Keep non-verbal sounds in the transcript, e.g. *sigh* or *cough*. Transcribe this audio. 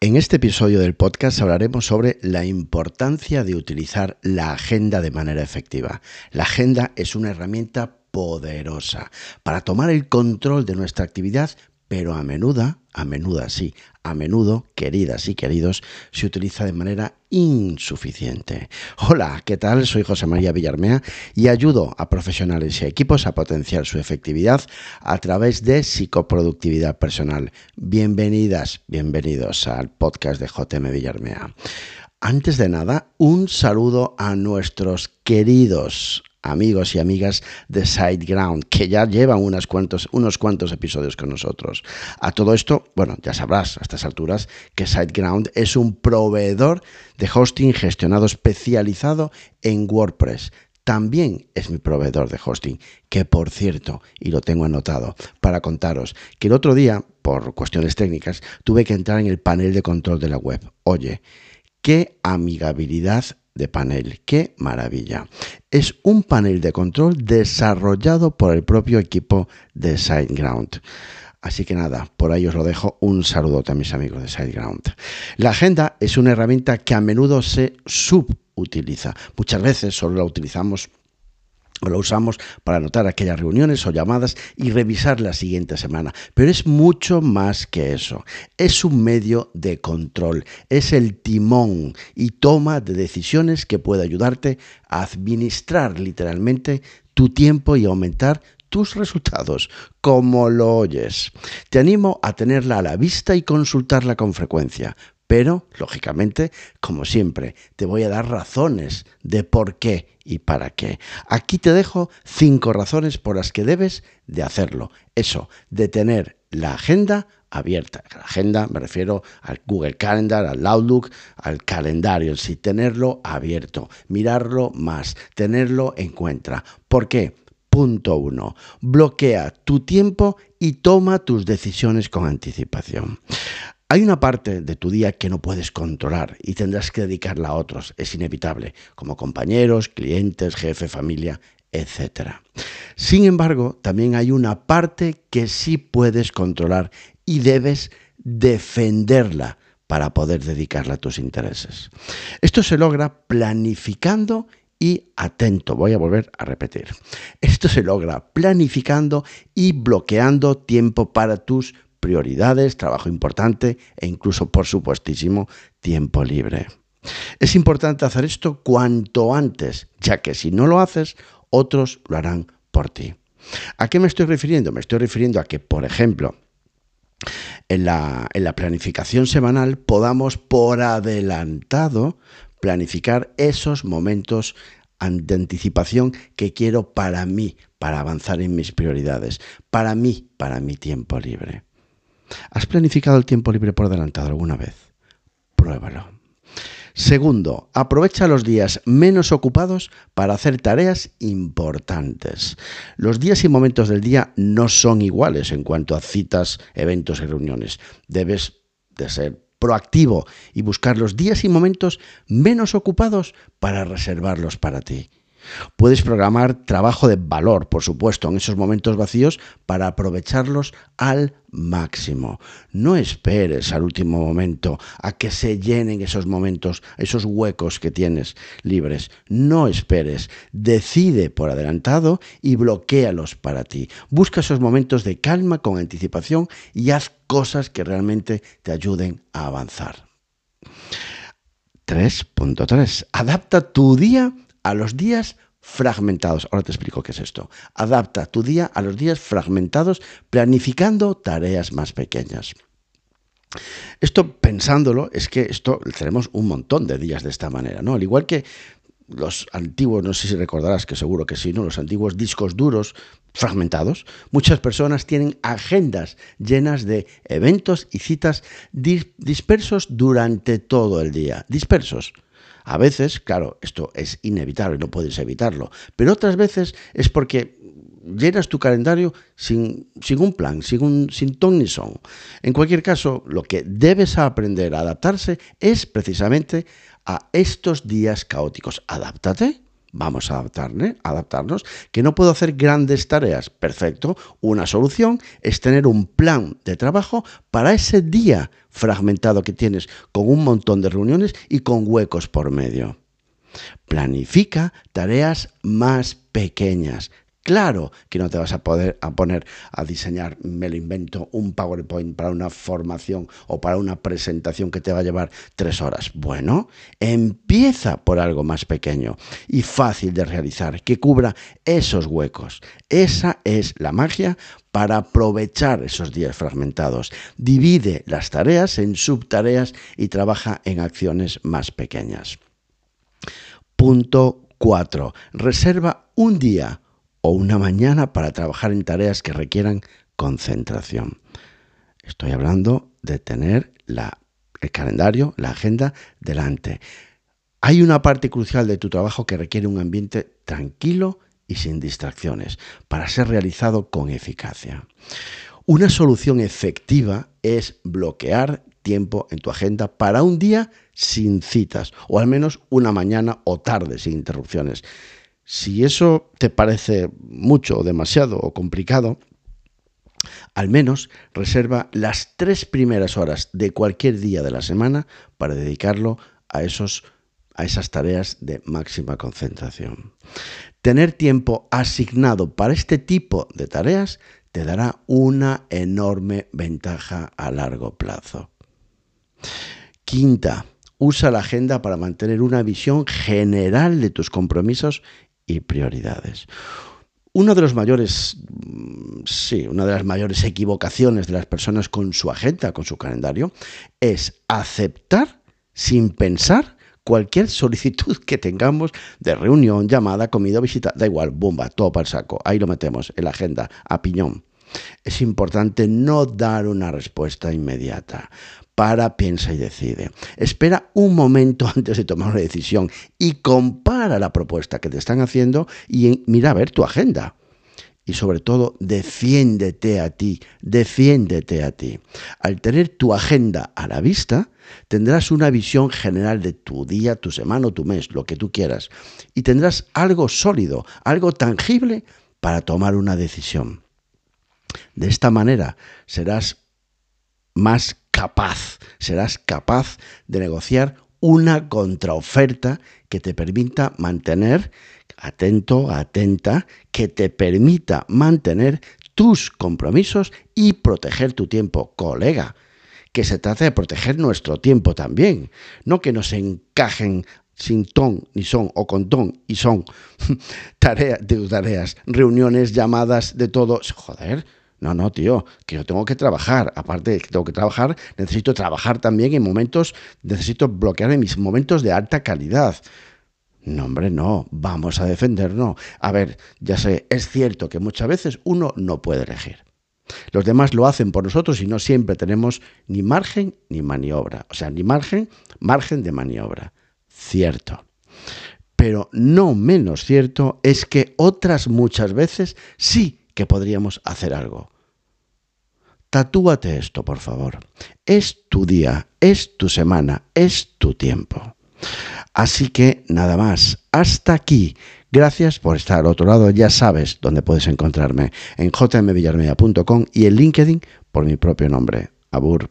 En este episodio del podcast hablaremos sobre la importancia de utilizar la agenda de manera efectiva. La agenda es una herramienta poderosa para tomar el control de nuestra actividad, pero a menudo, a menudo sí, a menudo, queridas y queridos, se utiliza de manera insuficiente. Hola, ¿qué tal? Soy José María Villarmea y ayudo a profesionales y equipos a potenciar su efectividad a través de psicoproductividad personal. Bienvenidas, bienvenidos al podcast de JM Villarmea. Antes de nada, un saludo a nuestros queridos amigos y amigas de SiteGround, que ya llevan cuantos, unos cuantos episodios con nosotros. A todo esto, bueno, ya sabrás a estas alturas que SiteGround es un proveedor de hosting gestionado especializado en WordPress. También es mi proveedor de hosting, que por cierto, y lo tengo anotado, para contaros que el otro día, por cuestiones técnicas, tuve que entrar en el panel de control de la web. Oye, qué amigabilidad de panel. ¡Qué maravilla! Es un panel de control desarrollado por el propio equipo de SiteGround. Así que nada, por ahí os lo dejo. Un saludo a mis amigos de SiteGround. La agenda es una herramienta que a menudo se subutiliza. Muchas veces solo la utilizamos lo usamos para anotar aquellas reuniones o llamadas y revisar la siguiente semana. Pero es mucho más que eso. Es un medio de control, es el timón y toma de decisiones que puede ayudarte a administrar literalmente tu tiempo y aumentar tus resultados, como lo oyes. Te animo a tenerla a la vista y consultarla con frecuencia. Pero, lógicamente, como siempre, te voy a dar razones de por qué y para qué. Aquí te dejo cinco razones por las que debes de hacerlo. Eso, de tener la agenda abierta. La agenda me refiero al Google Calendar, al Outlook, al calendario, sí, tenerlo abierto, mirarlo más, tenerlo en cuenta. ¿Por qué? Punto uno, bloquea tu tiempo y toma tus decisiones con anticipación. Hay una parte de tu día que no puedes controlar y tendrás que dedicarla a otros, es inevitable, como compañeros, clientes, jefe, familia, etc. Sin embargo, también hay una parte que sí puedes controlar y debes defenderla para poder dedicarla a tus intereses. Esto se logra planificando y atento, voy a volver a repetir. Esto se logra planificando y bloqueando tiempo para tus prioridades, trabajo importante e incluso, por supuestísimo, tiempo libre. Es importante hacer esto cuanto antes, ya que si no lo haces, otros lo harán por ti. ¿A qué me estoy refiriendo? Me estoy refiriendo a que, por ejemplo, en la, en la planificación semanal podamos por adelantado planificar esos momentos de anticipación que quiero para mí, para avanzar en mis prioridades, para mí, para mi tiempo libre. ¿Has planificado el tiempo libre por adelantado alguna vez? Pruébalo. Segundo, aprovecha los días menos ocupados para hacer tareas importantes. Los días y momentos del día no son iguales en cuanto a citas, eventos y reuniones. Debes de ser proactivo y buscar los días y momentos menos ocupados para reservarlos para ti. Puedes programar trabajo de valor, por supuesto, en esos momentos vacíos para aprovecharlos al máximo. No esperes al último momento a que se llenen esos momentos, esos huecos que tienes libres. No esperes. Decide por adelantado y bloquealos para ti. Busca esos momentos de calma con anticipación y haz cosas que realmente te ayuden a avanzar. 3.3. Adapta tu día a los días fragmentados. Ahora te explico qué es esto. Adapta tu día a los días fragmentados, planificando tareas más pequeñas. Esto pensándolo, es que esto tenemos un montón de días de esta manera, ¿no? Al igual que los antiguos, no sé si recordarás que seguro que sí, ¿no? Los antiguos discos duros fragmentados, muchas personas tienen agendas llenas de eventos y citas dispersos durante todo el día. Dispersos. A veces, claro, esto es inevitable, no puedes evitarlo, pero otras veces es porque llenas tu calendario sin, sin un plan, sin, un, sin ton ni son. En cualquier caso, lo que debes aprender a adaptarse es precisamente a estos días caóticos. Adáptate, vamos a adaptarnos. Que no puedo hacer grandes tareas, perfecto. Una solución es tener un plan de trabajo para ese día fragmentado que tienes con un montón de reuniones y con huecos por medio. Planifica tareas más pequeñas. Claro que no te vas a poder a poner a diseñar, me lo invento, un PowerPoint para una formación o para una presentación que te va a llevar tres horas. Bueno, empieza por algo más pequeño y fácil de realizar, que cubra esos huecos. Esa es la magia para aprovechar esos días fragmentados. Divide las tareas en subtareas y trabaja en acciones más pequeñas. Punto 4. Reserva un día o una mañana para trabajar en tareas que requieran concentración. Estoy hablando de tener el calendario, la agenda delante. Hay una parte crucial de tu trabajo que requiere un ambiente tranquilo y sin distracciones para ser realizado con eficacia. Una solución efectiva es bloquear tiempo en tu agenda para un día sin citas, o al menos una mañana o tarde sin interrupciones. Si eso te parece mucho o demasiado o complicado, al menos reserva las tres primeras horas de cualquier día de la semana para dedicarlo a, esos, a esas tareas de máxima concentración. Tener tiempo asignado para este tipo de tareas te dará una enorme ventaja a largo plazo. Quinta, usa la agenda para mantener una visión general de tus compromisos y prioridades. Uno de los mayores, sí, una de las mayores equivocaciones de las personas con su agenda, con su calendario, es aceptar sin pensar cualquier solicitud que tengamos de reunión, llamada, comida, visita, da igual, bomba, todo para el saco. Ahí lo metemos en la agenda, a piñón. Es importante no dar una respuesta inmediata para, piensa y decide. Espera un momento *laughs* antes de tomar una decisión y compara la propuesta que te están haciendo y mira a ver tu agenda. Y sobre todo, defiéndete a ti, defiéndete a ti. Al tener tu agenda a la vista, tendrás una visión general de tu día, tu semana o tu mes, lo que tú quieras. Y tendrás algo sólido, algo tangible para tomar una decisión. De esta manera serás más capaz, serás capaz de negociar una contraoferta que te permita mantener, atento, atenta, que te permita mantener tus compromisos y proteger tu tiempo, colega. Que se trata de proteger nuestro tiempo también, no que nos encajen sin ton ni son o con ton y son *laughs* tareas de tareas, reuniones, llamadas, de todo. Joder, no, no, tío, que yo tengo que trabajar. Aparte de que tengo que trabajar, necesito trabajar también en momentos, necesito bloquear en mis momentos de alta calidad. No, hombre, no, vamos a defendernos. A ver, ya sé, es cierto que muchas veces uno no puede elegir. Los demás lo hacen por nosotros y no siempre tenemos ni margen ni maniobra. O sea, ni margen, margen de maniobra. Cierto. Pero no menos cierto es que otras muchas veces sí que podríamos hacer algo. Tatúate esto, por favor. Es tu día, es tu semana, es tu tiempo. Así que nada más. Hasta aquí. Gracias por estar al otro lado. Ya sabes dónde puedes encontrarme en jmvillarmedia.com y en LinkedIn por mi propio nombre. Abur.